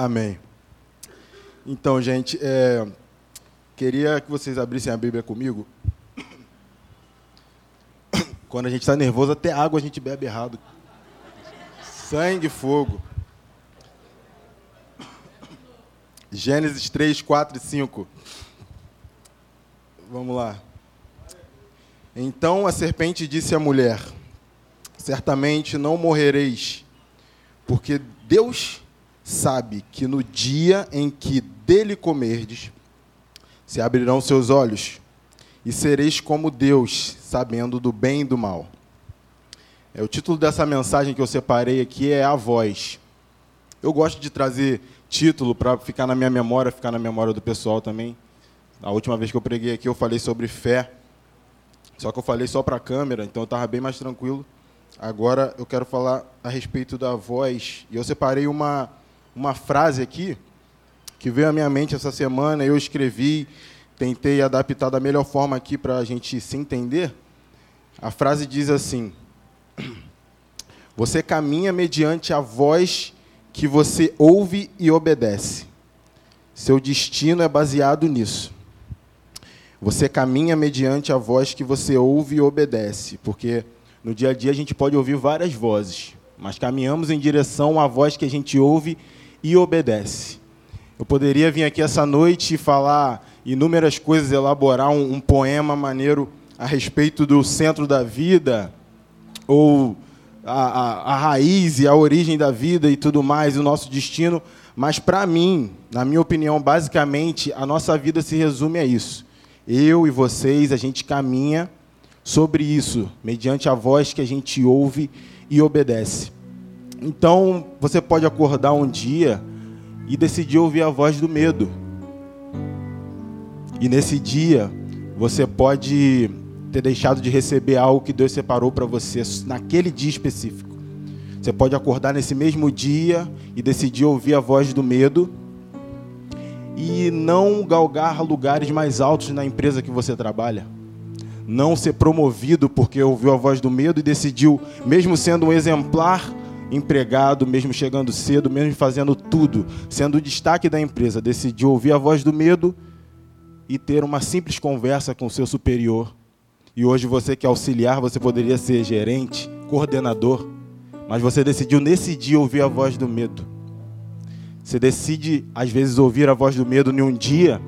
Amém. Então, gente, é, queria que vocês abrissem a Bíblia comigo. Quando a gente está nervoso, até água a gente bebe errado. Sangue, fogo. Gênesis 3, 4 e 5. Vamos lá. Então a serpente disse à mulher: Certamente não morrereis, porque Deus sabe que no dia em que dele comerdes, se abrirão seus olhos e sereis como Deus, sabendo do bem e do mal. É, o título dessa mensagem que eu separei aqui é A Voz. Eu gosto de trazer título para ficar na minha memória, ficar na memória do pessoal também. A última vez que eu preguei aqui eu falei sobre fé, só que eu falei só para a câmera, então eu estava bem mais tranquilo. Agora eu quero falar a respeito da voz. E eu separei uma, uma frase aqui que veio à minha mente essa semana, eu escrevi, tentei adaptar da melhor forma aqui para a gente se entender. A frase diz assim: Você caminha mediante a voz que você ouve e obedece. Seu destino é baseado nisso. Você caminha mediante a voz que você ouve e obedece, porque no dia a dia a gente pode ouvir várias vozes, mas caminhamos em direção à voz que a gente ouve e obedece. Eu poderia vir aqui essa noite e falar inúmeras coisas, elaborar um, um poema maneiro a respeito do centro da vida, ou a, a, a, raiz e a origem da vida e tudo mais, o nosso destino. Mas, para mim, na minha opinião, basicamente, a nossa vida se resume a isso. Eu e vocês, a gente caminha sobre isso, mediante a voz que a gente ouve e obedece. Então, você pode acordar um dia e decidir ouvir a voz do medo. E nesse dia, você pode ter deixado de receber algo que Deus separou para você naquele dia específico. Você pode acordar nesse mesmo dia e decidir ouvir a voz do medo e não galgar lugares mais altos na empresa que você trabalha. Não ser promovido porque ouviu a voz do medo e decidiu, mesmo sendo um exemplar empregado, mesmo chegando cedo, mesmo fazendo tudo, sendo o destaque da empresa, decidiu ouvir a voz do medo e ter uma simples conversa com o seu superior e hoje você que é auxiliar, você poderia ser gerente, coordenador, mas você decidiu nesse dia ouvir a voz do medo. Você decide, às vezes, ouvir a voz do medo em um dia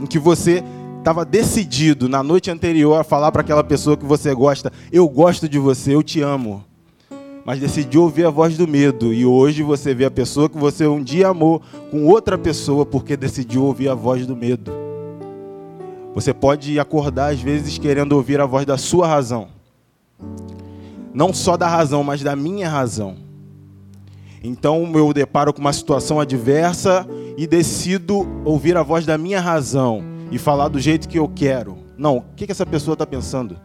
em que você estava decidido na noite anterior a falar para aquela pessoa que você gosta: Eu gosto de você, eu te amo. Mas decidiu ouvir a voz do medo. E hoje você vê a pessoa que você um dia amou com outra pessoa porque decidiu ouvir a voz do medo. Você pode acordar às vezes querendo ouvir a voz da sua razão. Não só da razão, mas da minha razão. Então eu deparo com uma situação adversa e decido ouvir a voz da minha razão e falar do jeito que eu quero. Não, o que essa pessoa está pensando?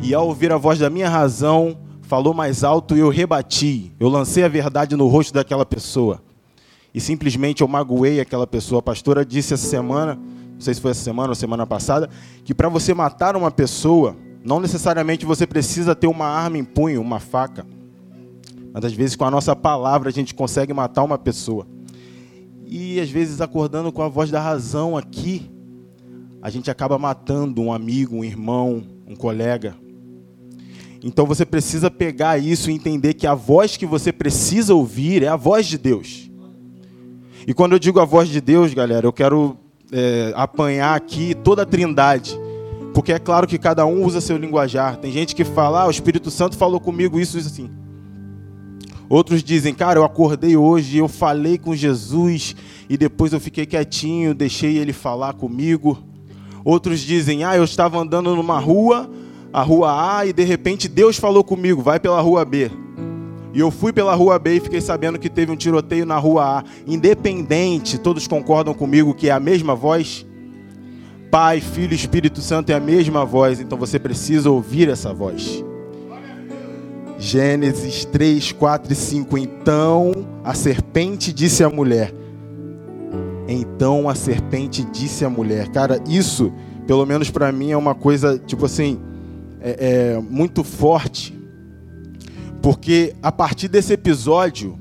E ao ouvir a voz da minha razão, falou mais alto e eu rebati. Eu lancei a verdade no rosto daquela pessoa. E simplesmente eu magoei aquela pessoa. A pastora disse essa semana não sei se foi essa semana ou semana passada, que para você matar uma pessoa, não necessariamente você precisa ter uma arma em punho, uma faca. Mas às vezes com a nossa palavra a gente consegue matar uma pessoa. E às vezes acordando com a voz da razão aqui, a gente acaba matando um amigo, um irmão, um colega. Então você precisa pegar isso e entender que a voz que você precisa ouvir é a voz de Deus. E quando eu digo a voz de Deus, galera, eu quero é, apanhar aqui toda a trindade. Porque é claro que cada um usa seu linguajar. Tem gente que fala, ah, o Espírito Santo falou comigo isso, isso assim. Outros dizem, cara, eu acordei hoje, eu falei com Jesus e depois eu fiquei quietinho, deixei ele falar comigo. Outros dizem, ah, eu estava andando numa rua, a rua A, e de repente Deus falou comigo, vai pela rua B. E eu fui pela rua B e fiquei sabendo que teve um tiroteio na rua A. Independente, todos concordam comigo que é a mesma voz? Pai, Filho e Espírito Santo é a mesma voz, então você precisa ouvir essa voz. Gênesis 3, 4 e 5. Então a serpente disse à mulher. Então a serpente disse à mulher. Cara, isso, pelo menos para mim, é uma coisa, tipo assim, é, é muito forte porque a partir desse episódio,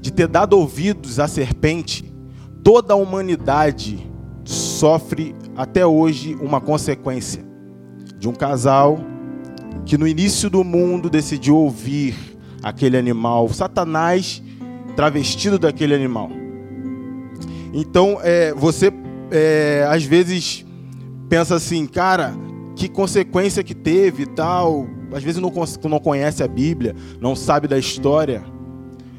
de ter dado ouvidos à serpente, toda a humanidade sofre até hoje uma consequência de um casal que no início do mundo decidiu ouvir aquele animal, Satanás travestido daquele animal. Então, é, você é, às vezes pensa assim, cara, que consequência que teve e tal. Às vezes não, não conhece a Bíblia, não sabe da história.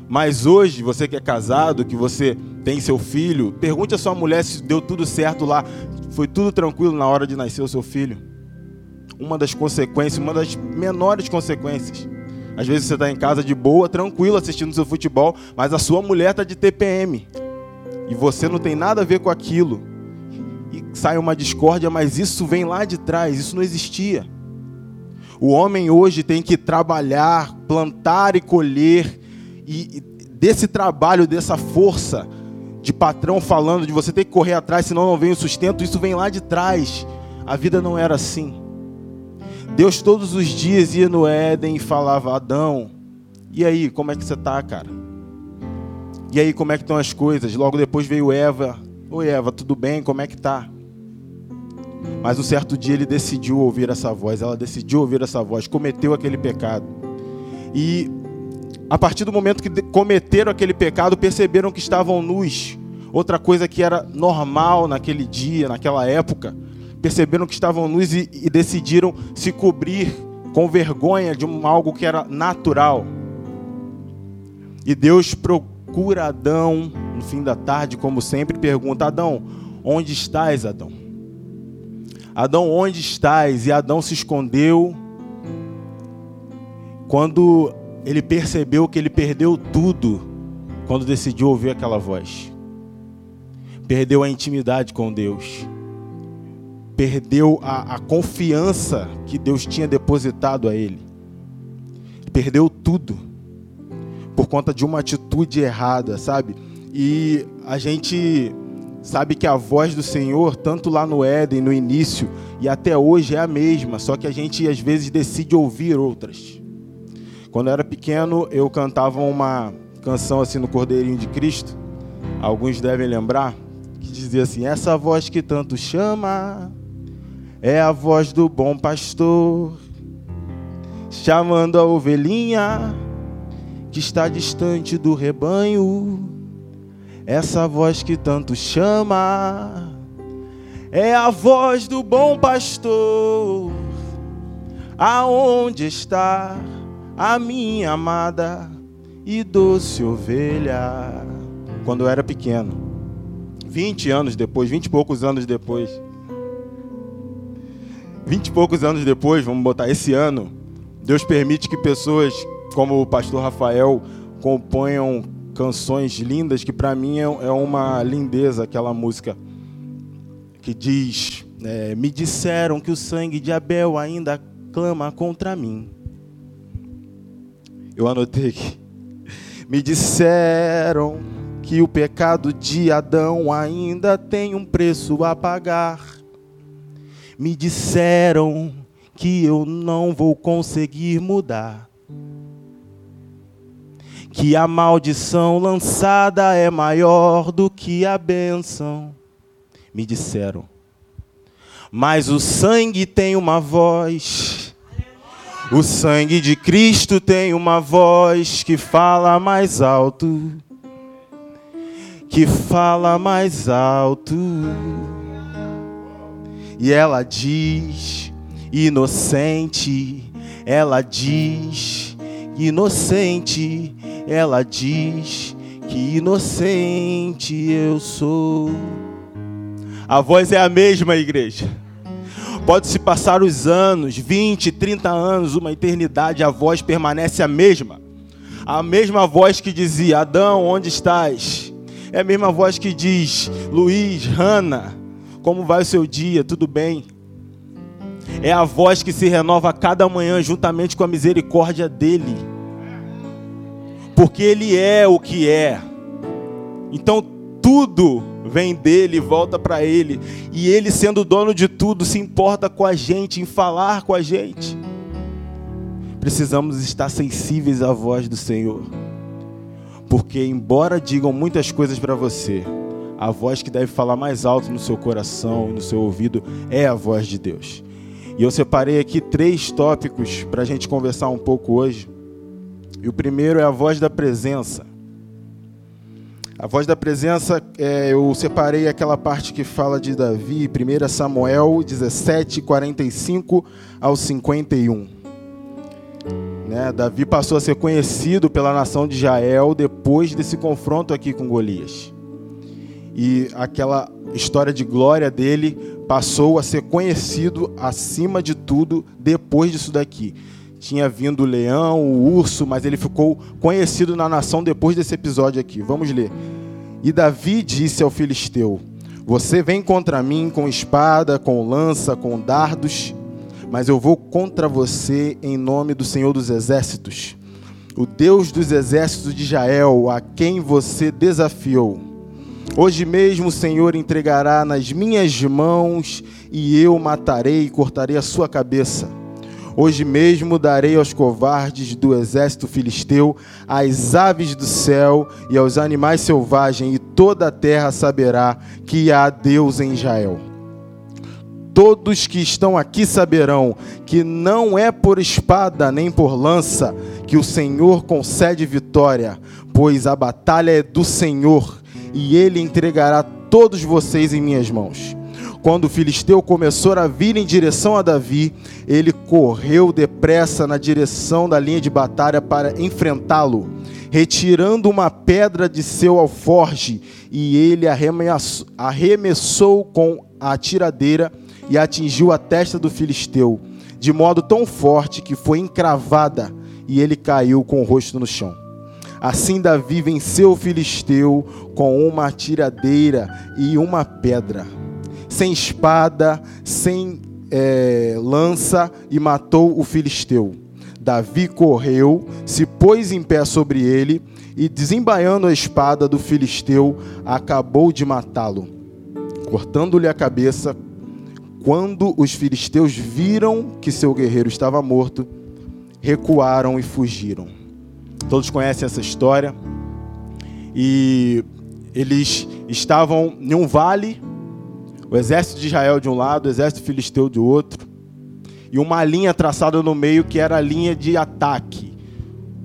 Mas hoje, você que é casado, que você tem seu filho, pergunte à sua mulher se deu tudo certo lá, foi tudo tranquilo na hora de nascer o seu filho. Uma das consequências, uma das menores consequências. Às vezes você está em casa de boa, tranquilo, assistindo seu futebol, mas a sua mulher está de TPM. E você não tem nada a ver com aquilo. Sai uma discórdia, mas isso vem lá de trás, isso não existia. O homem hoje tem que trabalhar, plantar e colher e desse trabalho, dessa força de patrão falando de você ter que correr atrás, senão não vem o sustento, isso vem lá de trás. A vida não era assim. Deus todos os dias ia no Éden e falava: Adão, e aí, como é que você está, cara? E aí, como é que estão as coisas? Logo depois veio Eva. Oi, Eva, tudo bem? Como é que tá? Mas um certo dia ele decidiu ouvir essa voz, ela decidiu ouvir essa voz, cometeu aquele pecado. E a partir do momento que cometeram aquele pecado, perceberam que estavam nus. Outra coisa que era normal naquele dia, naquela época, perceberam que estavam nus e, e decidiram se cobrir com vergonha de um, algo que era natural. E Deus procura Adão no fim da tarde, como sempre, pergunta: Adão, onde estás, Adão? Adão, onde estás? E Adão se escondeu. Quando ele percebeu que ele perdeu tudo quando decidiu ouvir aquela voz. Perdeu a intimidade com Deus. Perdeu a, a confiança que Deus tinha depositado a ele. Perdeu tudo por conta de uma atitude errada, sabe? E a gente sabe que a voz do Senhor, tanto lá no Éden, no início, e até hoje é a mesma, só que a gente às vezes decide ouvir outras. Quando eu era pequeno, eu cantava uma canção assim no Cordeirinho de Cristo. Alguns devem lembrar que dizia assim: Essa voz que tanto chama é a voz do bom pastor, chamando a ovelhinha que está distante do rebanho. Essa voz que tanto chama é a voz do bom pastor. Aonde está? a minha amada e doce ovelha. Quando eu era pequeno, 20 anos depois, 20 e poucos anos depois, 20 e poucos anos depois, vamos botar esse ano, Deus permite que pessoas como o pastor Rafael componham canções lindas que para mim é, é uma lindeza aquela música que diz: é, Me disseram que o sangue de Abel ainda clama contra mim. Eu anotei aqui. Me disseram que o pecado de Adão ainda tem um preço a pagar. Me disseram que eu não vou conseguir mudar. Que a maldição lançada é maior do que a bênção. Me disseram. Mas o sangue tem uma voz o sangue de Cristo tem uma voz que fala mais alto, que fala mais alto. E ela diz, inocente, ela diz, inocente, ela diz que inocente eu sou. A voz é a mesma, igreja. Pode-se passar os anos, 20, 30 anos, uma eternidade, a voz permanece a mesma. A mesma voz que dizia: Adão, onde estás? É a mesma voz que diz: Luiz, Hanna, como vai o seu dia? Tudo bem? É a voz que se renova cada manhã juntamente com a misericórdia dele. Porque ele é o que é. Então tudo vem dele volta para ele. E ele, sendo dono de tudo, se importa com a gente, em falar com a gente. Precisamos estar sensíveis à voz do Senhor. Porque, embora digam muitas coisas para você, a voz que deve falar mais alto no seu coração e no seu ouvido é a voz de Deus. E eu separei aqui três tópicos para a gente conversar um pouco hoje. E o primeiro é a voz da presença. A voz da presença, é, eu separei aquela parte que fala de Davi, 1 Samuel 17, 45 ao 51. Né? Davi passou a ser conhecido pela nação de Israel depois desse confronto aqui com Golias. E aquela história de glória dele passou a ser conhecido acima de tudo depois disso daqui. Tinha vindo o leão, o urso, mas ele ficou conhecido na nação depois desse episódio aqui. Vamos ler. E Davi disse ao filisteu: Você vem contra mim com espada, com lança, com dardos, mas eu vou contra você em nome do Senhor dos Exércitos, o Deus dos exércitos de Israel, a quem você desafiou. Hoje mesmo o Senhor entregará nas minhas mãos e eu matarei e cortarei a sua cabeça. Hoje mesmo darei aos covardes do exército filisteu, às aves do céu e aos animais selvagens, e toda a terra saberá que há Deus em Israel. Todos que estão aqui saberão que não é por espada nem por lança que o Senhor concede vitória, pois a batalha é do Senhor e ele entregará todos vocês em minhas mãos. Quando o filisteu começou a vir em direção a Davi, ele correu depressa na direção da linha de batalha para enfrentá-lo, retirando uma pedra de seu alforge, e ele arremessou com a tiradeira e atingiu a testa do filisteu, de modo tão forte que foi encravada, e ele caiu com o rosto no chão. Assim Davi venceu o filisteu com uma tiradeira e uma pedra, sem espada, sem é, lança, e matou o filisteu. Davi correu, se pôs em pé sobre ele, e desembaiando a espada do filisteu, acabou de matá-lo, cortando-lhe a cabeça. Quando os filisteus viram que seu guerreiro estava morto, recuaram e fugiram. Todos conhecem essa história. E eles estavam em um vale, o exército de Israel de um lado, o exército filisteu do outro, e uma linha traçada no meio que era a linha de ataque.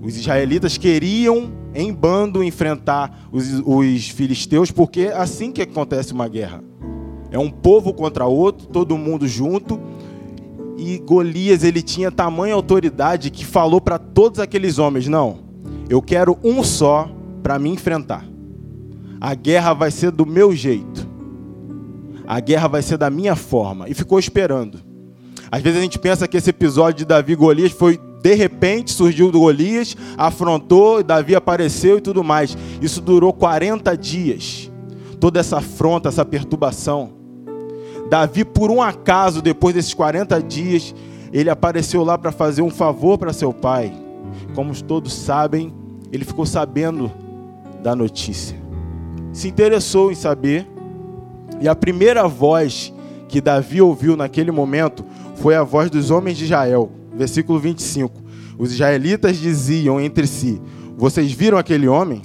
Os israelitas queriam, em bando, enfrentar os, os filisteus, porque é assim que acontece uma guerra. É um povo contra outro, todo mundo junto. E Golias ele tinha tamanha autoridade que falou para todos aqueles homens: não, eu quero um só para me enfrentar. A guerra vai ser do meu jeito. A guerra vai ser da minha forma. E ficou esperando. Às vezes a gente pensa que esse episódio de Davi e Golias foi de repente surgiu do Golias, afrontou, Davi apareceu e tudo mais. Isso durou 40 dias. Toda essa afronta, essa perturbação. Davi, por um acaso, depois desses 40 dias, ele apareceu lá para fazer um favor para seu pai. Como todos sabem, ele ficou sabendo da notícia. Se interessou em saber. E a primeira voz que Davi ouviu naquele momento foi a voz dos homens de Israel. Versículo 25. Os israelitas diziam entre si: Vocês viram aquele homem?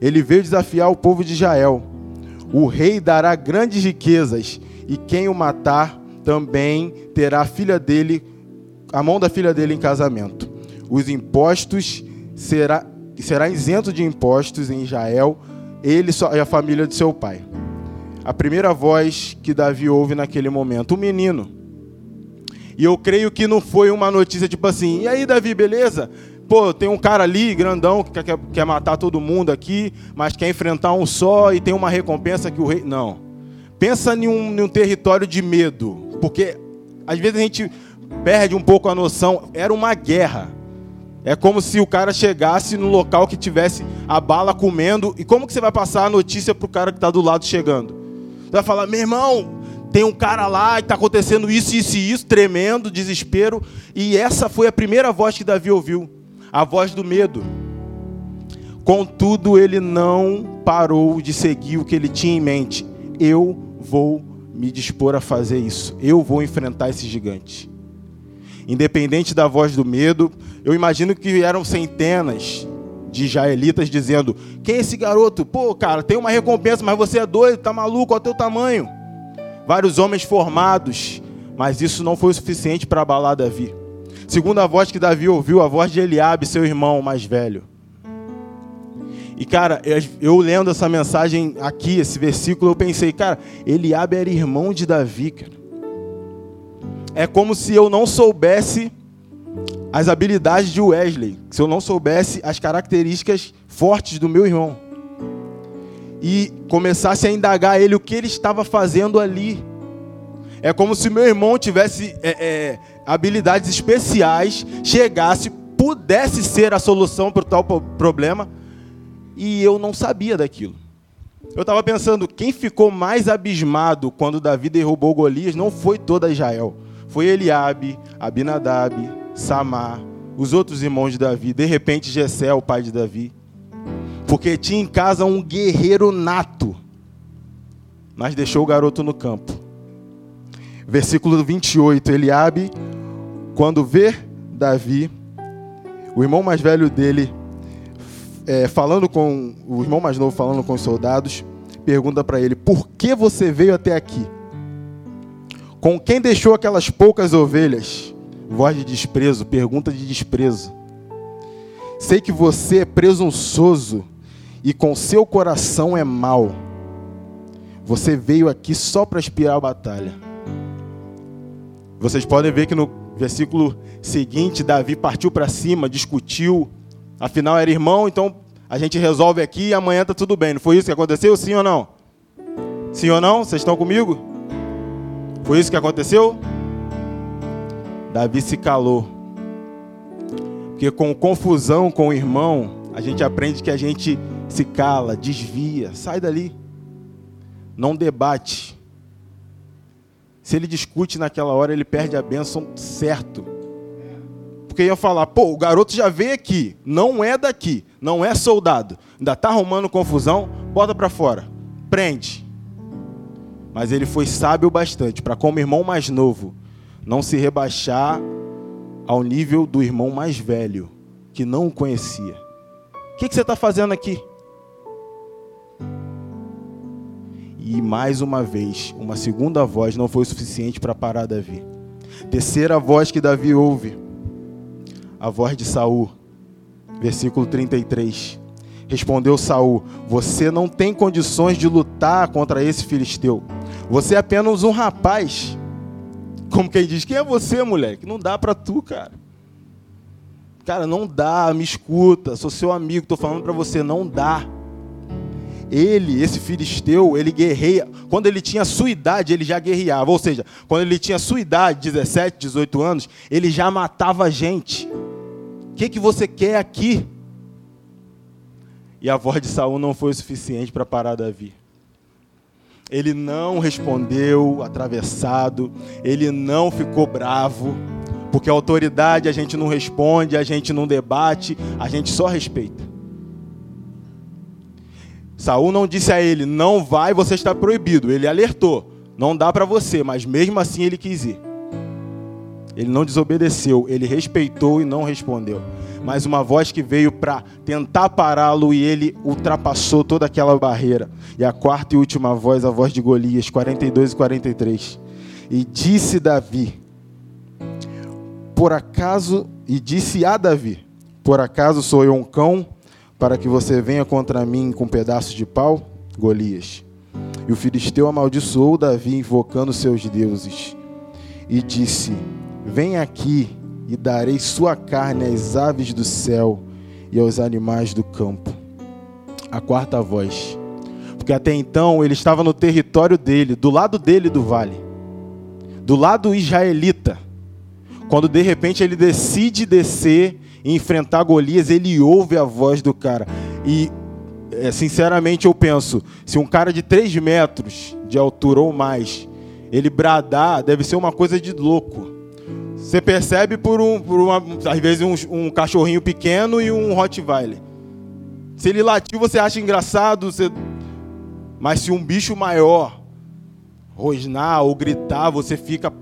Ele veio desafiar o povo de Israel. O rei dará grandes riquezas, e quem o matar também terá a filha dele, a mão da filha dele em casamento os impostos será será isento de impostos em Israel, ele e a família de seu pai. A primeira voz que Davi ouve naquele momento, o menino. E eu creio que não foi uma notícia tipo assim, e aí Davi, beleza? Pô, tem um cara ali, grandão, que quer, quer matar todo mundo aqui, mas quer enfrentar um só e tem uma recompensa que o rei. Não. Pensa em um, em um território de medo. Porque às vezes a gente perde um pouco a noção. Era uma guerra. É como se o cara chegasse no local que tivesse a bala comendo. E como que você vai passar a notícia pro cara que está do lado chegando? Vai falar, meu irmão, tem um cara lá e está acontecendo isso, isso e isso, tremendo, desespero. E essa foi a primeira voz que Davi ouviu a voz do medo. Contudo, ele não parou de seguir o que ele tinha em mente. Eu vou me dispor a fazer isso. Eu vou enfrentar esse gigante independente da voz do medo. Eu imagino que eram centenas, de israelitas dizendo: Quem é esse garoto? Pô, cara, tem uma recompensa, mas você é doido, tá maluco, olha o teu tamanho. Vários homens formados, mas isso não foi o suficiente para abalar Davi. Segundo a voz que Davi ouviu, a voz de Eliabe, seu irmão mais velho. E cara, eu lendo essa mensagem aqui, esse versículo, eu pensei, cara, Eliabe era irmão de Davi, cara. É como se eu não soubesse as habilidades de Wesley, se eu não soubesse as características fortes do meu irmão. E começasse a indagar ele o que ele estava fazendo ali. É como se meu irmão tivesse é, é, habilidades especiais, chegasse, pudesse ser a solução para o tal problema, e eu não sabia daquilo. Eu estava pensando, quem ficou mais abismado quando Davi derrubou Golias não foi toda Israel. Foi Eliabe, Abinadab, Samar, os outros irmãos de Davi, de repente Jessé, o pai de Davi. Porque tinha em casa um guerreiro nato, mas deixou o garoto no campo. Versículo 28, Eliabe, quando vê Davi, o irmão mais velho dele, é, falando com o irmão mais novo falando com os soldados, pergunta para ele: Por que você veio até aqui? Com quem deixou aquelas poucas ovelhas? Voz de desprezo, pergunta de desprezo. Sei que você é presunçoso e com seu coração é mau. Você veio aqui só para espiar a batalha. Vocês podem ver que no versículo seguinte, Davi partiu para cima, discutiu. Afinal, era irmão, então a gente resolve aqui e amanhã está tudo bem. Não foi isso que aconteceu? Sim ou não? Sim ou não? Vocês estão comigo? Foi isso que aconteceu? Davi se calou. Porque com confusão com o irmão, a gente aprende que a gente se cala, desvia, sai dali. Não debate. Se ele discute naquela hora, ele perde a bênção certo. Porque ia falar, pô, o garoto já veio aqui, não é daqui, não é soldado, ainda está arrumando confusão, bota para fora, prende. Mas ele foi sábio bastante para, como irmão mais novo, não se rebaixar ao nível do irmão mais velho, que não o conhecia. O que, que você está fazendo aqui? E mais uma vez, uma segunda voz não foi suficiente para parar Davi. Terceira voz que Davi ouve, a voz de Saul, versículo 33. Respondeu Saul: Você não tem condições de lutar contra esse filisteu. Você é apenas um rapaz como quem diz, quem é você, moleque? Não dá para tu, cara. Cara, não dá, me escuta, sou seu amigo, estou falando para você, não dá. Ele, esse filisteu, ele guerreia. Quando ele tinha sua idade, ele já guerreava. Ou seja, quando ele tinha sua idade, 17, 18 anos, ele já matava gente. O que, que você quer aqui? E a voz de Saul não foi o suficiente para parar Davi. Ele não respondeu atravessado, ele não ficou bravo, porque a autoridade a gente não responde, a gente não debate, a gente só respeita. Saul não disse a ele: "Não vai, você está proibido". Ele alertou: "Não dá para você", mas mesmo assim ele quis ir. Ele não desobedeceu, ele respeitou e não respondeu mas uma voz que veio para tentar pará-lo e ele ultrapassou toda aquela barreira. E a quarta e última voz, a voz de Golias, 42 e 43. E disse Davi: Por acaso, e disse a Davi: Por acaso sou eu um cão para que você venha contra mim com um pedaço de pau? Golias. E o filisteu amaldiçoou Davi, invocando seus deuses, e disse: Vem aqui e darei sua carne às aves do céu e aos animais do campo. A quarta voz. Porque até então ele estava no território dele, do lado dele do vale, do lado israelita. Quando de repente ele decide descer e enfrentar Golias, ele ouve a voz do cara. E é, sinceramente eu penso, se um cara de 3 metros de altura ou mais, ele bradar, deve ser uma coisa de louco. Você percebe por, um, por uma, às vezes um, um cachorrinho pequeno e um Rottweiler. Se ele latir, você acha engraçado, você... mas se um bicho maior rosnar ou gritar, você fica.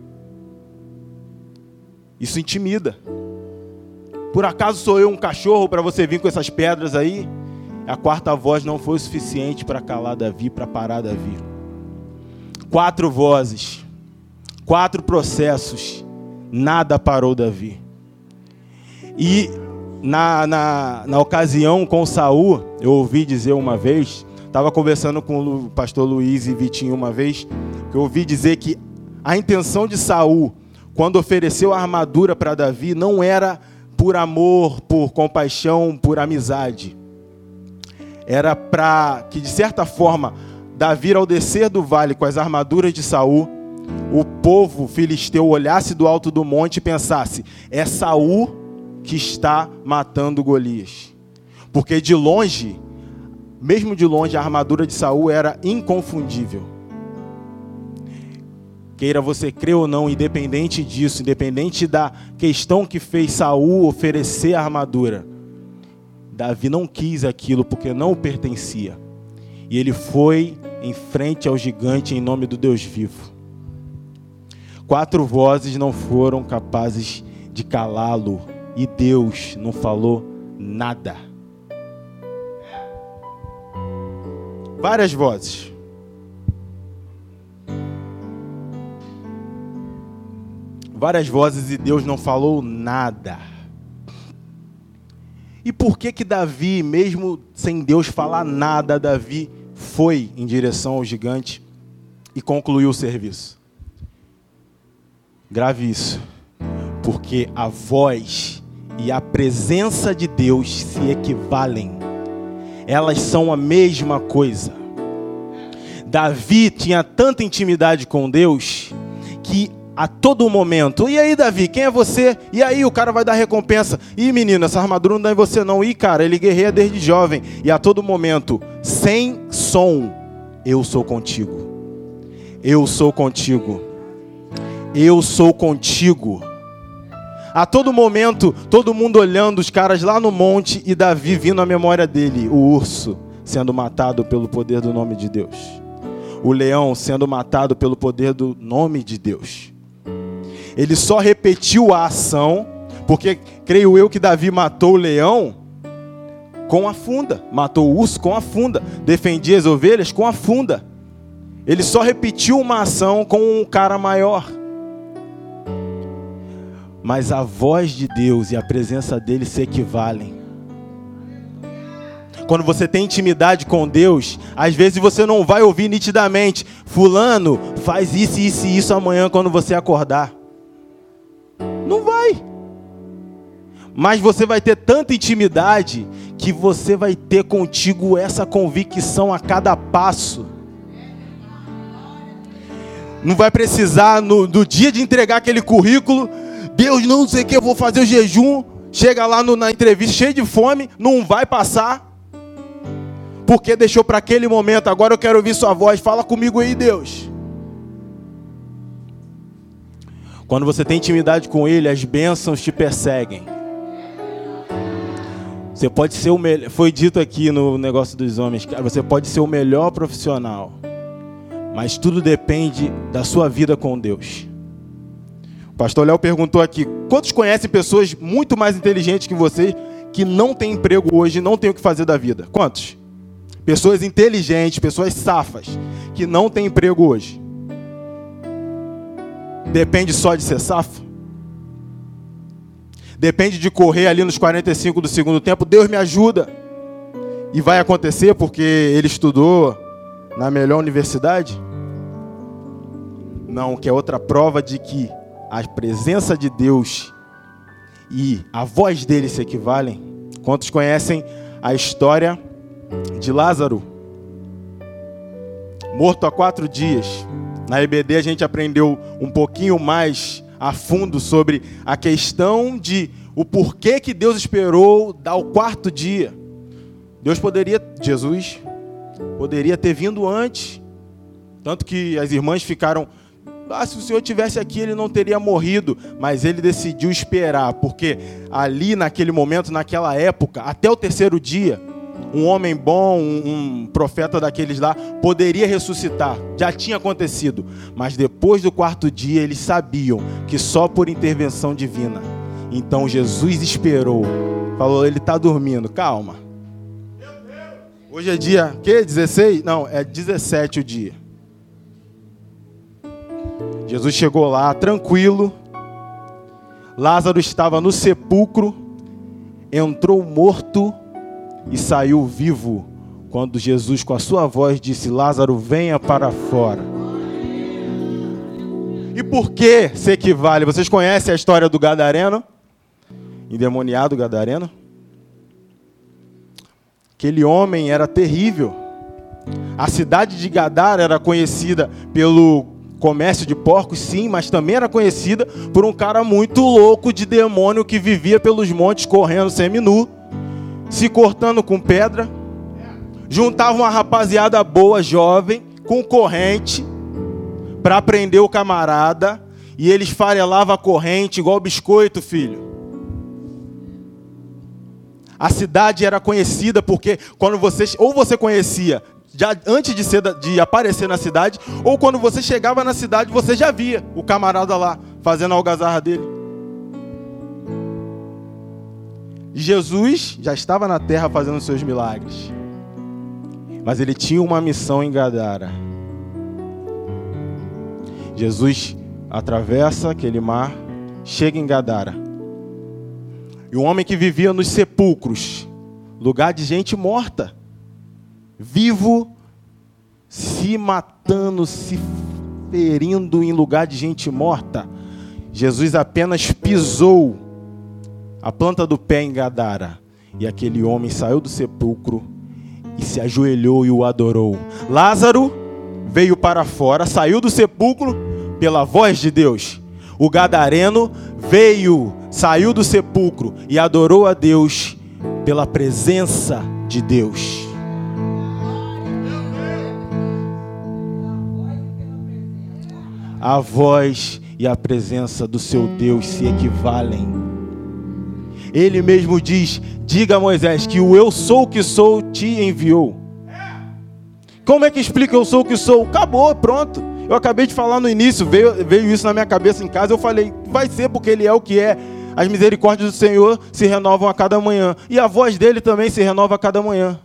Isso intimida. Por acaso sou eu um cachorro para você vir com essas pedras aí? A quarta voz não foi o suficiente para calar Davi, para parar Davi. Quatro vozes, quatro processos, nada parou Davi. E na, na, na ocasião com Saul, eu ouvi dizer uma vez, estava conversando com o pastor Luiz e Vitinho uma vez, que eu ouvi dizer que a intenção de Saul, quando ofereceu a armadura para Davi, não era por amor, por compaixão, por amizade. Era para que, de certa forma, Davi, ao descer do vale com as armaduras de Saul, o povo filisteu olhasse do alto do monte e pensasse: é Saul que está matando Golias. Porque de longe, mesmo de longe, a armadura de Saul era inconfundível. Queira você crer ou não, independente disso, independente da questão que fez Saul oferecer a armadura, Davi não quis aquilo porque não o pertencia. E ele foi em frente ao gigante em nome do Deus vivo. Quatro vozes não foram capazes de calá-lo e Deus não falou nada. Várias vozes. Várias vozes e Deus não falou nada. E por que que Davi, mesmo sem Deus falar nada, Davi foi em direção ao gigante e concluiu o serviço? Grave isso. Porque a voz e a presença de Deus se equivalem. Elas são a mesma coisa. Davi tinha tanta intimidade com Deus que a todo momento. E aí, Davi, quem é você? E aí, o cara vai dar recompensa. E menino, essa armadura não dá em você não. E cara, ele guerreia desde jovem. E a todo momento, sem som, eu sou contigo. Eu sou contigo. Eu sou contigo. A todo momento, todo mundo olhando os caras lá no monte e Davi vindo à memória dele, o urso sendo matado pelo poder do nome de Deus. O leão sendo matado pelo poder do nome de Deus. Ele só repetiu a ação, porque creio eu que Davi matou o leão com a funda, matou o urso com a funda, defendia as ovelhas com a funda. Ele só repetiu uma ação com um cara maior. Mas a voz de Deus e a presença dele se equivalem. Quando você tem intimidade com Deus, às vezes você não vai ouvir nitidamente, fulano, faz isso, isso e isso amanhã quando você acordar. Não vai. Mas você vai ter tanta intimidade que você vai ter contigo essa convicção a cada passo. Não vai precisar no, no dia de entregar aquele currículo, Deus não sei o que, eu vou fazer o jejum. Chega lá no, na entrevista cheio de fome, não vai passar. Porque deixou para aquele momento, agora eu quero ouvir sua voz, fala comigo aí, Deus. Quando você tem intimidade com Ele, as bênçãos te perseguem. Você pode ser o melhor. Foi dito aqui no negócio dos homens, cara, você pode ser o melhor profissional. Mas tudo depende da sua vida com Deus. Pastor Léo perguntou aqui: quantos conhecem pessoas muito mais inteligentes que você que não têm emprego hoje, não têm o que fazer da vida? Quantos? Pessoas inteligentes, pessoas safas, que não têm emprego hoje depende só de ser safo? Depende de correr ali nos 45 do segundo tempo, Deus me ajuda. E vai acontecer porque ele estudou na melhor universidade? Não, que é outra prova de que a presença de Deus e a voz dele se equivalem. Quantos conhecem a história de Lázaro? Morto há quatro dias. Na EBD a gente aprendeu um pouquinho mais a fundo sobre a questão de o porquê que Deus esperou dar o quarto dia. Deus poderia, Jesus, poderia ter vindo antes. Tanto que as irmãs ficaram, ah, se o Senhor tivesse aqui, ele não teria morrido. Mas ele decidiu esperar, porque ali naquele momento, naquela época, até o terceiro dia, um homem bom, um, um, profeta daqueles lá, poderia ressuscitar. Já tinha acontecido. Mas depois do quarto dia, eles sabiam que só por intervenção divina. Então Jesus esperou. Falou, ele está dormindo. Calma. Hoje é dia, que? 16? Não, é 17 o dia. Jesus chegou lá tranquilo. Lázaro estava no sepulcro, entrou morto e saiu vivo quando Jesus, com a sua voz, disse: Lázaro, venha para fora. E por que se equivale? Vocês conhecem a história do Gadareno? Endemoniado Gadareno? Aquele homem era terrível. A cidade de Gadara era conhecida pelo comércio de porcos, sim, mas também era conhecida por um cara muito louco de demônio que vivia pelos montes correndo seminu, se cortando com pedra, juntava uma rapaziada boa, jovem, com corrente, para prender o camarada, e eles farelavam a corrente igual biscoito, filho. A cidade era conhecida porque quando você ou você conhecia já antes de, ser, de aparecer na cidade, ou quando você chegava na cidade, você já via o camarada lá fazendo a algazarra dele. Jesus já estava na terra fazendo seus milagres. Mas ele tinha uma missão em Gadara. Jesus atravessa aquele mar, chega em Gadara. E um homem que vivia nos sepulcros, lugar de gente morta, vivo, se matando, se ferindo em lugar de gente morta. Jesus apenas pisou a planta do pé em Gadara. E aquele homem saiu do sepulcro e se ajoelhou e o adorou. Lázaro veio para fora, saiu do sepulcro pela voz de Deus. O gadareno veio, saiu do sepulcro e adorou a Deus pela presença de Deus. A voz e a presença do seu Deus se equivalem. Ele mesmo diz: Diga a Moisés que o eu sou o que sou te enviou. Como é que explica eu sou o que sou? Acabou, pronto. Eu acabei de falar no início, veio, veio isso na minha cabeça em casa. Eu falei: Vai ser porque ele é o que é. As misericórdias do Senhor se renovam a cada manhã. E a voz dele também se renova a cada manhã.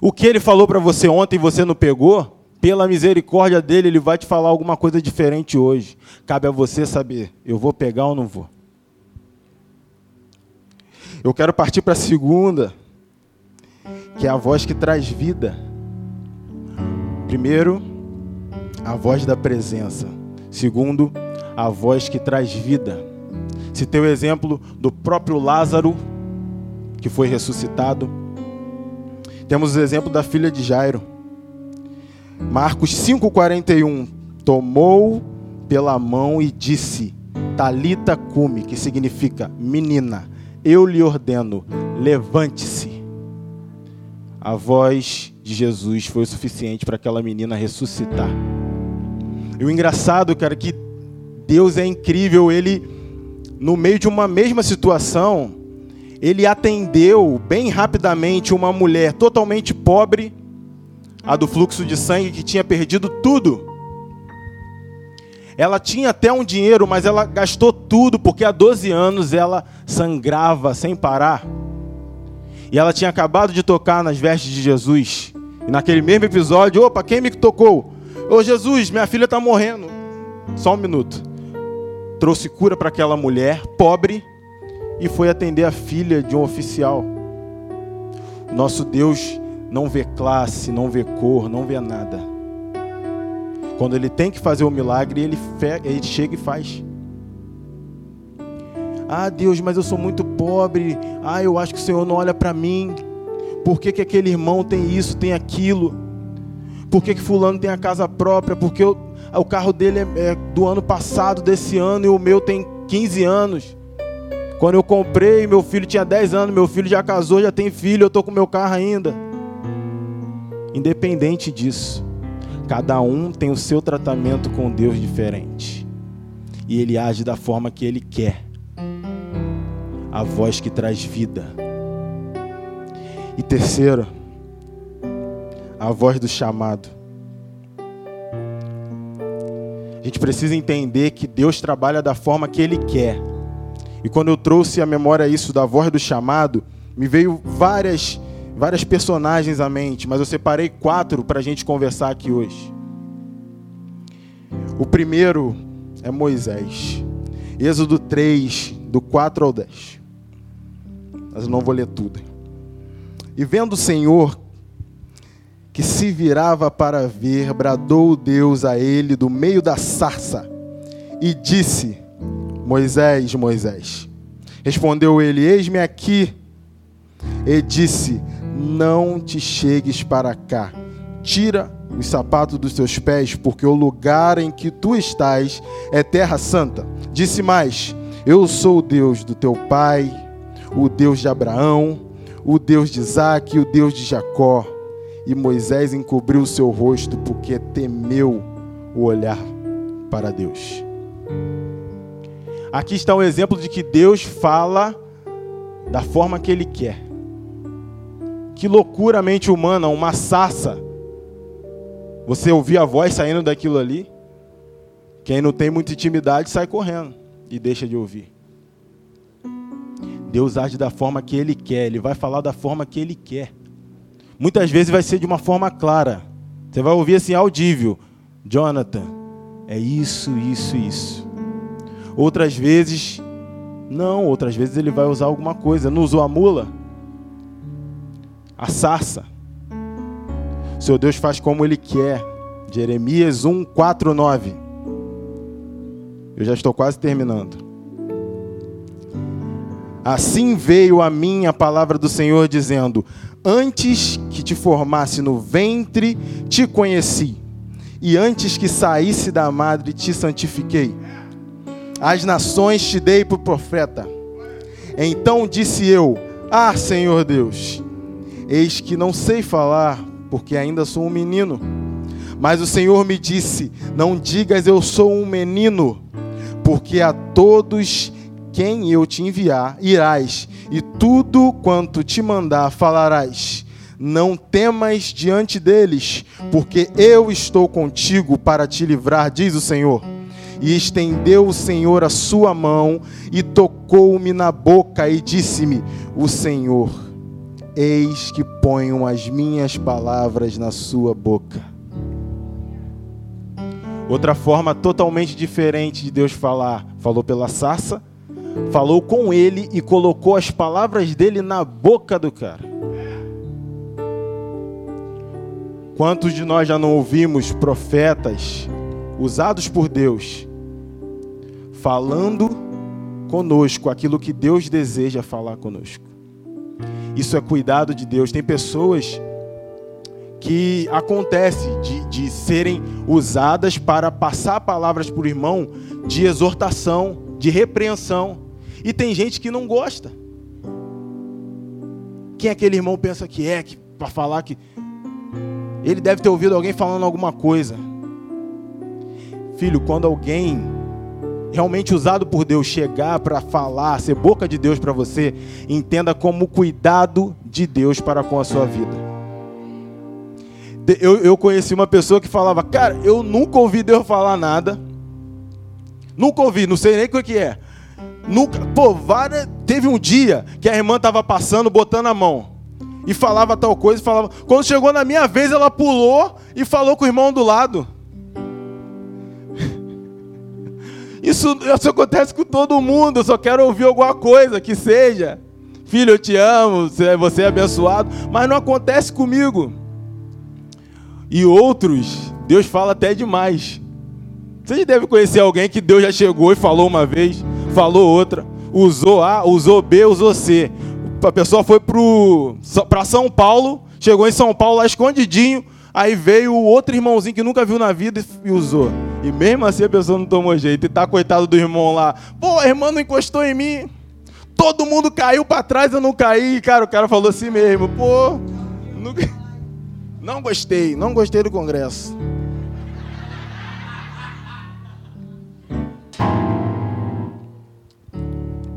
O que ele falou para você ontem e você não pegou, pela misericórdia dele, ele vai te falar alguma coisa diferente hoje. Cabe a você saber, eu vou pegar ou não vou. Eu quero partir para a segunda, que é a voz que traz vida. Primeiro, a voz da presença. Segundo, a voz que traz vida. Citei o exemplo do próprio Lázaro, que foi ressuscitado. Temos o exemplo da filha de Jairo Marcos 5:41 tomou pela mão e disse: Talita cume, que significa menina, eu lhe ordeno, levante-se. A voz de Jesus foi o suficiente para aquela menina ressuscitar. E o engraçado, cara, é que Deus é incrível, ele no meio de uma mesma situação, ele atendeu bem rapidamente uma mulher totalmente pobre a do fluxo de sangue que tinha perdido tudo. Ela tinha até um dinheiro, mas ela gastou tudo porque há 12 anos ela sangrava sem parar. E ela tinha acabado de tocar nas vestes de Jesus. E naquele mesmo episódio, opa, quem me tocou? Ô Jesus, minha filha está morrendo. Só um minuto. Trouxe cura para aquela mulher pobre e foi atender a filha de um oficial. Nosso Deus não vê classe, não vê cor, não vê nada. Quando ele tem que fazer o milagre, ele, ele chega e faz. Ah, Deus, mas eu sou muito pobre. Ah, eu acho que o Senhor não olha para mim. Por que, que aquele irmão tem isso, tem aquilo? Por que, que fulano tem a casa própria? Porque eu, o carro dele é, é do ano passado, desse ano, e o meu tem 15 anos. Quando eu comprei, meu filho tinha 10 anos, meu filho já casou, já tem filho, eu estou com meu carro ainda. Independente disso, cada um tem o seu tratamento com Deus diferente. E ele age da forma que ele quer. A voz que traz vida. E terceiro, a voz do chamado. gente precisa entender que Deus trabalha da forma que Ele quer. E quando eu trouxe à memória isso da voz do chamado, me veio várias, várias personagens à mente, mas eu separei quatro para a gente conversar aqui hoje. O primeiro é Moisés. Êxodo 3, do 4 ao 10. Mas eu não vou ler tudo. E vendo o Senhor que se virava para ver, bradou Deus a ele do meio da sarça e disse: Moisés, Moisés. Respondeu ele: Eis-me aqui. E disse: Não te chegues para cá. Tira os sapatos dos teus pés, porque o lugar em que tu estás é terra santa. Disse mais: Eu sou o Deus do teu pai, o Deus de Abraão, o Deus de Isaac e o Deus de Jacó. E Moisés encobriu o seu rosto porque temeu o olhar para Deus. Aqui está um exemplo de que Deus fala da forma que Ele quer. Que loucuramente humana, uma sarça. Você ouvir a voz saindo daquilo ali. Quem não tem muita intimidade sai correndo e deixa de ouvir. Deus age da forma que Ele quer, Ele vai falar da forma que Ele quer. Muitas vezes vai ser de uma forma clara. Você vai ouvir assim audível: Jonathan, é isso, isso, isso. Outras vezes, não, outras vezes ele vai usar alguma coisa. Não usou a mula? A sarça. Seu Deus faz como ele quer. Jeremias 1, 4, 9. Eu já estou quase terminando. Assim veio a mim a palavra do Senhor, dizendo: Antes que te formasse no ventre, te conheci, e antes que saísse da madre, te santifiquei. As nações te dei por profeta. Então disse eu: Ah, Senhor Deus, eis que não sei falar, porque ainda sou um menino. Mas o Senhor me disse: Não digas eu sou um menino, porque a todos quem eu te enviar irás, e tudo quanto te mandar falarás. Não temas diante deles, porque eu estou contigo para te livrar, diz o Senhor. E estendeu o Senhor a sua mão e tocou-me na boca e disse-me: O Senhor, eis que ponho as minhas palavras na sua boca. Outra forma totalmente diferente de Deus falar, falou pela sarça, falou com ele e colocou as palavras dele na boca do cara. Quantos de nós já não ouvimos profetas usados por Deus falando conosco aquilo que Deus deseja falar conosco? Isso é cuidado de Deus. Tem pessoas que acontece de, de serem usadas para passar palavras para o irmão de exortação, de repreensão. E tem gente que não gosta. Quem aquele irmão pensa que é, que para falar que ele deve ter ouvido alguém falando alguma coisa. Filho, quando alguém realmente usado por Deus chegar para falar, ser boca de Deus para você, entenda como cuidado de Deus para com a sua vida. Eu, eu conheci uma pessoa que falava, cara, eu nunca ouvi Deus falar nada. Nunca ouvi, não sei nem o que é. Nunca, pô, várias, teve um dia que a irmã estava passando, botando a mão. E falava tal coisa, falava. Quando chegou na minha vez, ela pulou e falou com o irmão do lado. Isso, isso acontece com todo mundo. Eu só quero ouvir alguma coisa que seja. Filho, eu te amo, você é abençoado. Mas não acontece comigo. E outros, Deus fala até demais. Vocês devem conhecer alguém que Deus já chegou e falou uma vez falou outra, usou A, usou B, usou C. A pessoa foi para São Paulo, chegou em São Paulo lá escondidinho, aí veio outro irmãozinho que nunca viu na vida e usou. E mesmo assim a pessoa não tomou jeito. E tá coitado do irmão lá. Pô, a irmã não encostou em mim. Todo mundo caiu para trás, eu não caí. Cara, o cara falou assim mesmo. Pô, não, não gostei, não gostei do congresso.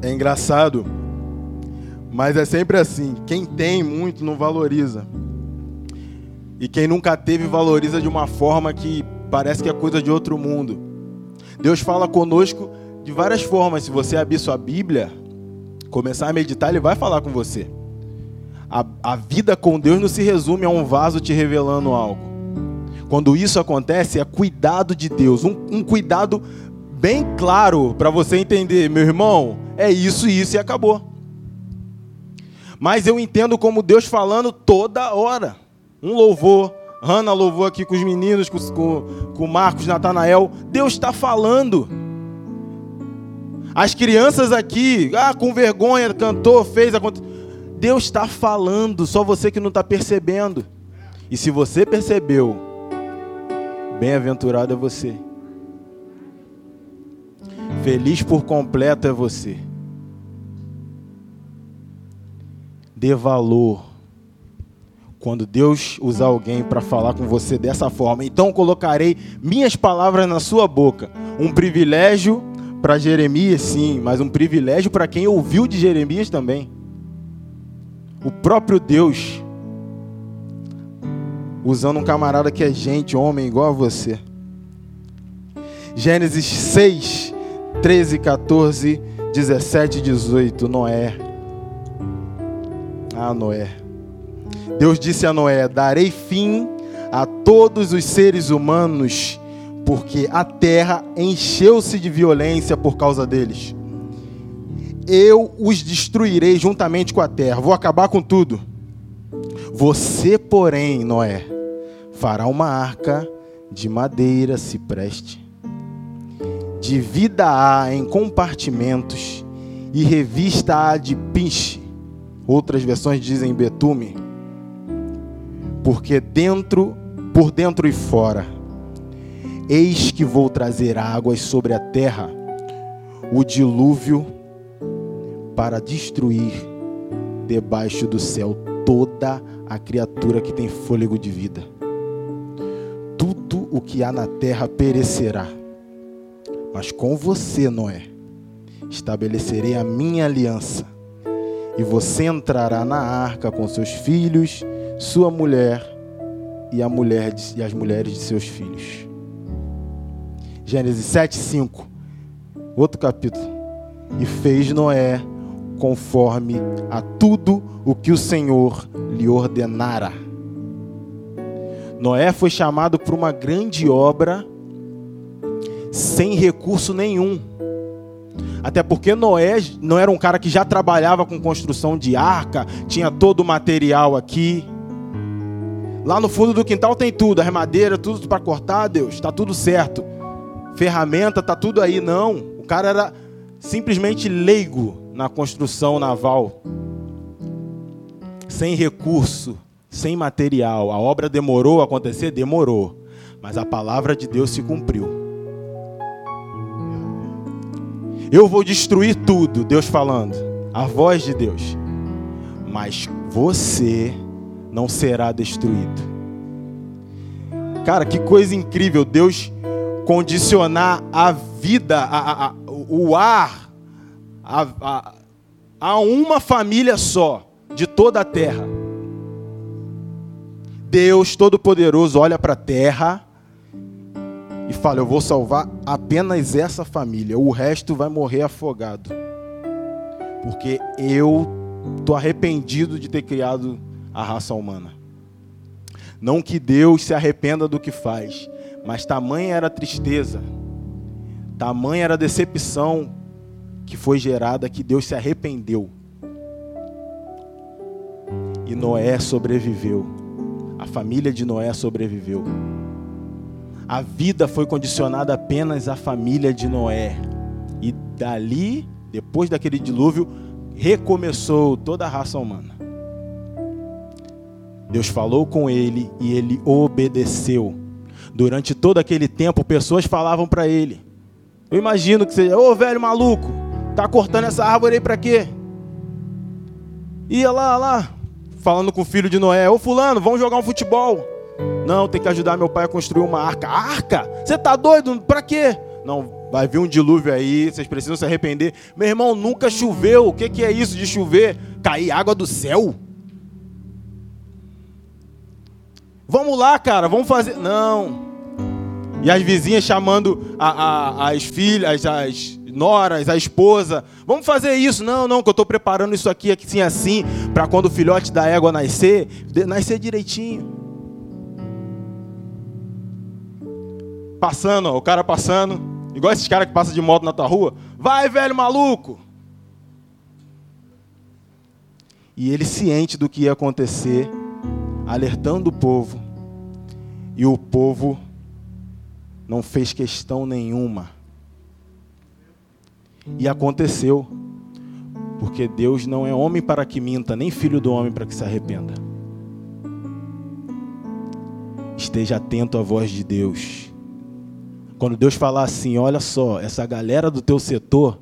É engraçado, mas é sempre assim: quem tem muito não valoriza. E quem nunca teve valoriza de uma forma que parece que é coisa de outro mundo. Deus fala conosco de várias formas. Se você abrir sua Bíblia, começar a meditar, Ele vai falar com você. A, a vida com Deus não se resume a um vaso te revelando algo. Quando isso acontece, é cuidado de Deus, um, um cuidado bem claro para você entender, meu irmão, é isso, isso e acabou. Mas eu entendo como Deus falando toda hora. Um louvor, Hanna louvou aqui com os meninos, com, com, com Marcos, Natanael. Deus está falando. As crianças aqui, ah, com vergonha, cantou, fez, aconteceu. Deus está falando, só você que não está percebendo. E se você percebeu, bem-aventurado é você. Feliz por completo é você. Dê valor quando Deus usar alguém para falar com você dessa forma. Então colocarei minhas palavras na sua boca. Um privilégio para Jeremias, sim, mas um privilégio para quem ouviu de Jeremias também o próprio Deus usando um camarada que é gente, homem igual a você. Gênesis 6, 13, 14, 17 e 18. Noé. Ah, Noé. Deus disse a Noé: Darei fim a todos os seres humanos, porque a terra encheu-se de violência por causa deles eu os destruirei juntamente com a terra, vou acabar com tudo. Você, porém, Noé, fará uma arca de madeira cipreste. Divida-a em compartimentos e revista-a de pinche. Outras versões dizem betume. Porque dentro, por dentro e fora, eis que vou trazer águas sobre a terra, o dilúvio para destruir debaixo do céu toda a criatura que tem fôlego de vida. Tudo o que há na terra perecerá. Mas com você, Noé, estabelecerei a minha aliança. E você entrará na arca com seus filhos, sua mulher e, a mulher de, e as mulheres de seus filhos. Gênesis 7, 5. Outro capítulo. E fez Noé conforme a tudo o que o Senhor lhe ordenara. Noé foi chamado para uma grande obra sem recurso nenhum. Até porque Noé não era um cara que já trabalhava com construção de arca, tinha todo o material aqui. Lá no fundo do quintal tem tudo, a madeira, tudo para cortar, Deus, está tudo certo. Ferramenta, tá tudo aí, não. O cara era simplesmente leigo na construção naval, sem recurso, sem material. A obra demorou a acontecer? Demorou. Mas a palavra de Deus se cumpriu. Eu vou destruir tudo, Deus falando. A voz de Deus. Mas você não será destruído. Cara, que coisa incrível Deus condicionar a vida, a, a, o ar a, a uma família só de toda a terra. Deus Todo-Poderoso olha para a terra e fala: Eu vou salvar apenas essa família, o resto vai morrer afogado. Porque eu estou arrependido de ter criado a raça humana. Não que Deus se arrependa do que faz, mas tamanha era a tristeza, tamanha era a decepção que foi gerada que Deus se arrependeu. E Noé sobreviveu. A família de Noé sobreviveu. A vida foi condicionada apenas à família de Noé. E dali, depois daquele dilúvio, recomeçou toda a raça humana. Deus falou com ele e ele obedeceu. Durante todo aquele tempo, pessoas falavam para ele. Eu imagino que seja, ô velho maluco, Tá cortando essa árvore aí para quê? Ia lá, lá, falando com o filho de Noé: Ô Fulano, vamos jogar um futebol. Não, tem que ajudar meu pai a construir uma arca. Arca? Você tá doido? Para quê? Não, vai vir um dilúvio aí, vocês precisam se arrepender. Meu irmão, nunca choveu. O que, que é isso de chover? Cair água do céu? Vamos lá, cara, vamos fazer. Não. E as vizinhas chamando a, a, as filhas, as noras, a esposa. Vamos fazer isso. Não, não, que eu estou preparando isso aqui, assim, assim, para quando o filhote da égua nascer, nascer direitinho. Passando, ó, o cara passando, igual esses caras que passam de moto na tua rua. Vai, velho maluco! E ele ciente do que ia acontecer, alertando o povo. E o povo não fez questão nenhuma. E aconteceu. Porque Deus não é homem para que minta, nem filho do homem para que se arrependa. Esteja atento à voz de Deus. Quando Deus falar assim, olha só, essa galera do teu setor,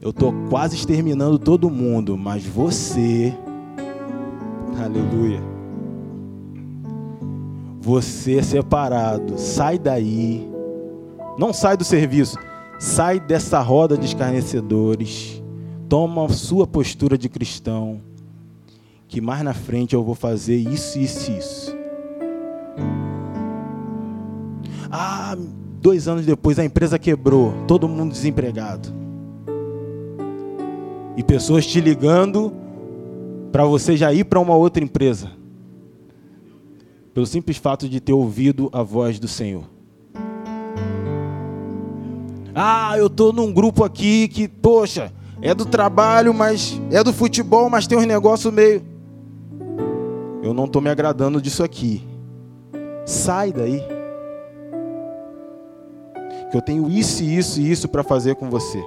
eu estou quase exterminando todo mundo, mas você, aleluia, você é separado, sai daí, não sai do serviço, sai dessa roda de escarnecedores, toma a sua postura de cristão, que mais na frente eu vou fazer isso, isso, isso. Ah, Dois anos depois a empresa quebrou, todo mundo desempregado. E pessoas te ligando para você já ir para uma outra empresa. Pelo simples fato de ter ouvido a voz do Senhor. Ah, eu estou num grupo aqui que, poxa, é do trabalho, mas é do futebol, mas tem uns negócios meio. Eu não estou me agradando disso aqui. Sai daí que eu tenho isso, isso e isso para fazer com você.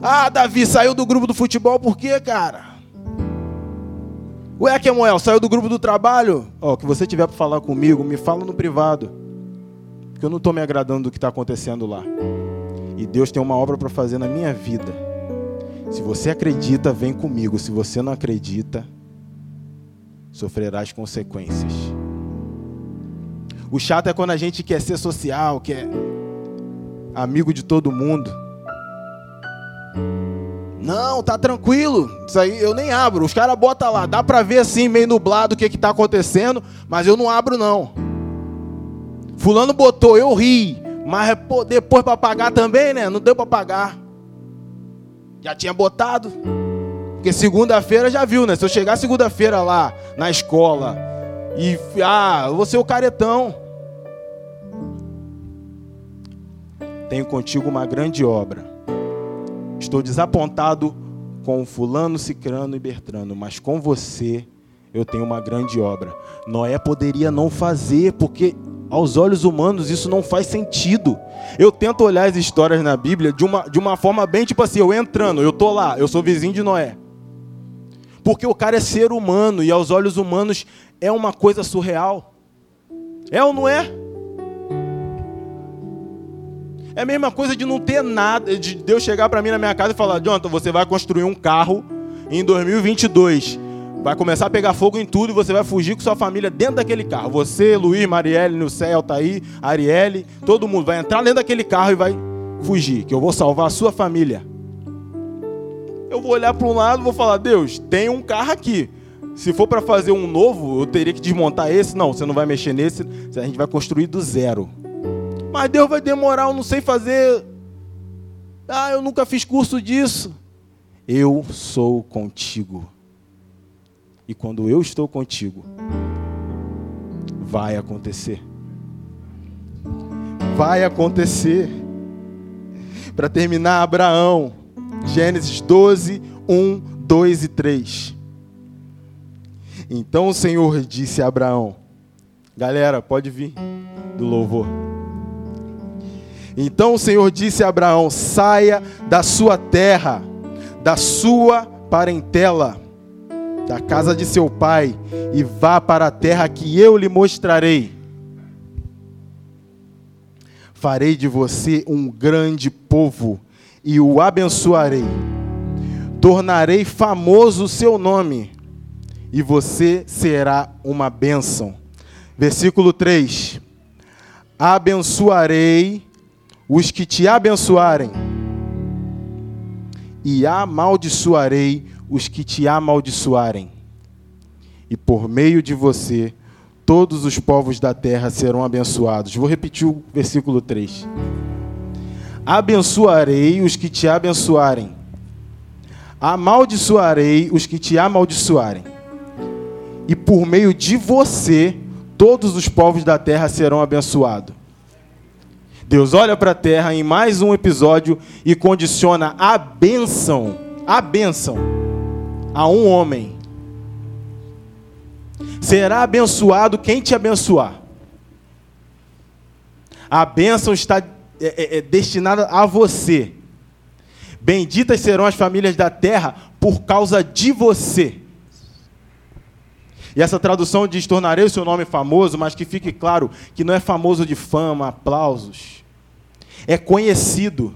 Ah, Davi saiu do grupo do futebol por quê, cara? Ué, Kemuel, saiu do grupo do trabalho? Ó, oh, que você tiver para falar comigo, me fala no privado. Porque eu não estou me agradando do que está acontecendo lá. E Deus tem uma obra para fazer na minha vida. Se você acredita, vem comigo. Se você não acredita, sofrerás consequências. O chato é quando a gente quer ser social, quer amigo de todo mundo. Não, tá tranquilo. Isso aí eu nem abro. Os caras botam lá, dá pra ver assim, meio nublado o que que tá acontecendo, mas eu não abro não. Fulano botou, eu ri, mas pô, depois para pagar também, né? Não deu para pagar. Já tinha botado. Porque segunda-feira já viu, né? Se eu chegar segunda-feira lá na escola e ah, eu vou ser o caretão. Tenho contigo uma grande obra. Estou desapontado com fulano, cicrano e bertrano, mas com você eu tenho uma grande obra. Noé poderia não fazer, porque aos olhos humanos isso não faz sentido. Eu tento olhar as histórias na Bíblia de uma, de uma forma bem tipo assim, eu entrando, eu tô lá, eu sou vizinho de Noé. Porque o cara é ser humano e aos olhos humanos é uma coisa surreal. É ou não é? É a mesma coisa de não ter nada, de Deus chegar para mim na minha casa e falar: Jonathan, você vai construir um carro em 2022. Vai começar a pegar fogo em tudo e você vai fugir com sua família dentro daquele carro. Você, Luiz, Marielle, no céu, Altair, Arielle, todo mundo vai entrar dentro daquele carro e vai fugir, que eu vou salvar a sua família. Eu vou olhar para um lado e vou falar: Deus, tem um carro aqui. Se for para fazer um novo, eu teria que desmontar esse. Não, você não vai mexer nesse, a gente vai construir do zero. Mas Deus vai demorar, eu não sei fazer. Ah, eu nunca fiz curso disso. Eu sou contigo. E quando eu estou contigo, vai acontecer. Vai acontecer. Para terminar, Abraão, Gênesis 12, 1, 2 e 3. Então o Senhor disse a Abraão: Galera, pode vir do louvor. Então o Senhor disse a Abraão: Saia da sua terra, da sua parentela, da casa de seu pai, e vá para a terra que eu lhe mostrarei. Farei de você um grande povo e o abençoarei. Tornarei famoso o seu nome e você será uma bênção. Versículo 3: Abençoarei os que te abençoarem, e amaldiçoarei os que te amaldiçoarem, e por meio de você todos os povos da terra serão abençoados. Vou repetir o versículo 3. Abençoarei os que te abençoarem, amaldiçoarei os que te amaldiçoarem, e por meio de você todos os povos da terra serão abençoados. Deus olha para a terra em mais um episódio e condiciona a bênção, a bênção, a um homem. Será abençoado quem te abençoar. A bênção está é, é, é destinada a você. Benditas serão as famílias da terra por causa de você. E essa tradução diz: tornarei o seu nome famoso, mas que fique claro que não é famoso de fama, aplausos é conhecido.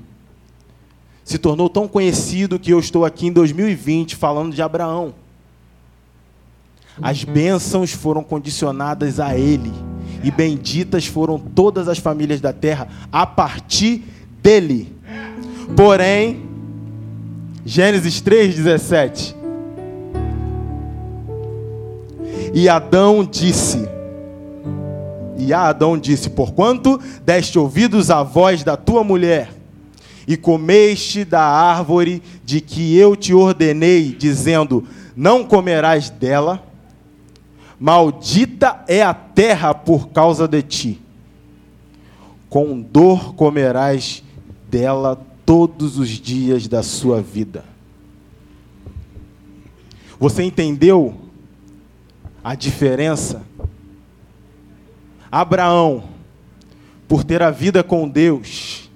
Se tornou tão conhecido que eu estou aqui em 2020 falando de Abraão. As bênçãos foram condicionadas a ele, e benditas foram todas as famílias da terra a partir dele. Porém, Gênesis 3,17. E Adão disse: e Adão disse: Porquanto deste ouvidos à voz da tua mulher, e comeste da árvore de que eu te ordenei, dizendo: Não comerás dela, maldita é a terra por causa de ti. Com dor comerás dela todos os dias da sua vida. Você entendeu a diferença? Abraão, por ter a vida com Deus,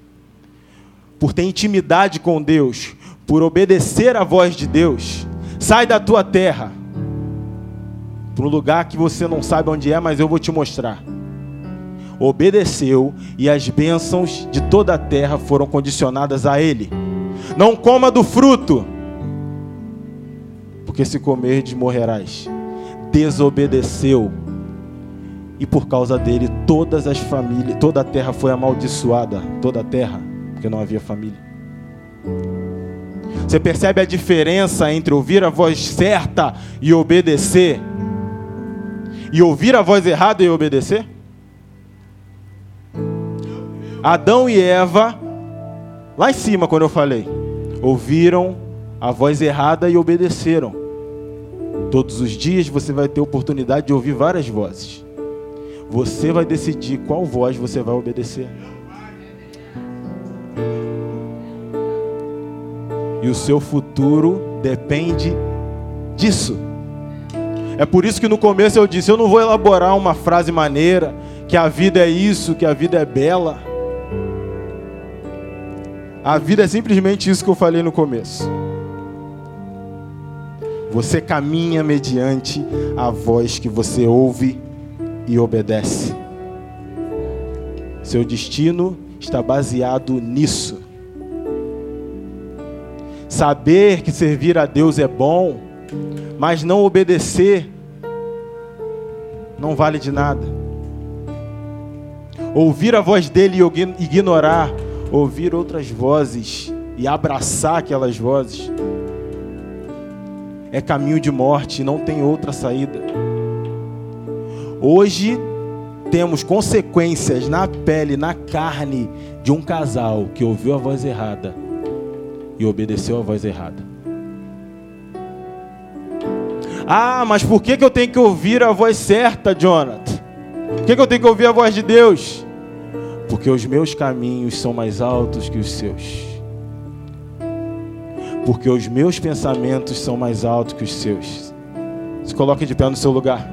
por ter intimidade com Deus, por obedecer à voz de Deus, sai da tua terra para um lugar que você não sabe onde é, mas eu vou te mostrar. Obedeceu e as bênçãos de toda a terra foram condicionadas a ele. Não coma do fruto, porque se comerdes morrerás. Desobedeceu e por causa dele todas as famílias, toda a terra foi amaldiçoada, toda a terra, porque não havia família. Você percebe a diferença entre ouvir a voz certa e obedecer? E ouvir a voz errada e obedecer? Adão e Eva, lá em cima, quando eu falei, ouviram a voz errada e obedeceram. Todos os dias você vai ter oportunidade de ouvir várias vozes. Você vai decidir qual voz você vai obedecer. E o seu futuro depende disso. É por isso que no começo eu disse: eu não vou elaborar uma frase maneira, que a vida é isso, que a vida é bela. A vida é simplesmente isso que eu falei no começo. Você caminha mediante a voz que você ouve e obedece. Seu destino está baseado nisso. Saber que servir a Deus é bom, mas não obedecer não vale de nada. Ouvir a voz dele e ignorar, ouvir outras vozes e abraçar aquelas vozes é caminho de morte, não tem outra saída. Hoje temos consequências na pele, na carne de um casal que ouviu a voz errada e obedeceu a voz errada. Ah, mas por que, que eu tenho que ouvir a voz certa, Jonathan? Por que, que eu tenho que ouvir a voz de Deus? Porque os meus caminhos são mais altos que os seus. Porque os meus pensamentos são mais altos que os seus. Se coloque de pé no seu lugar.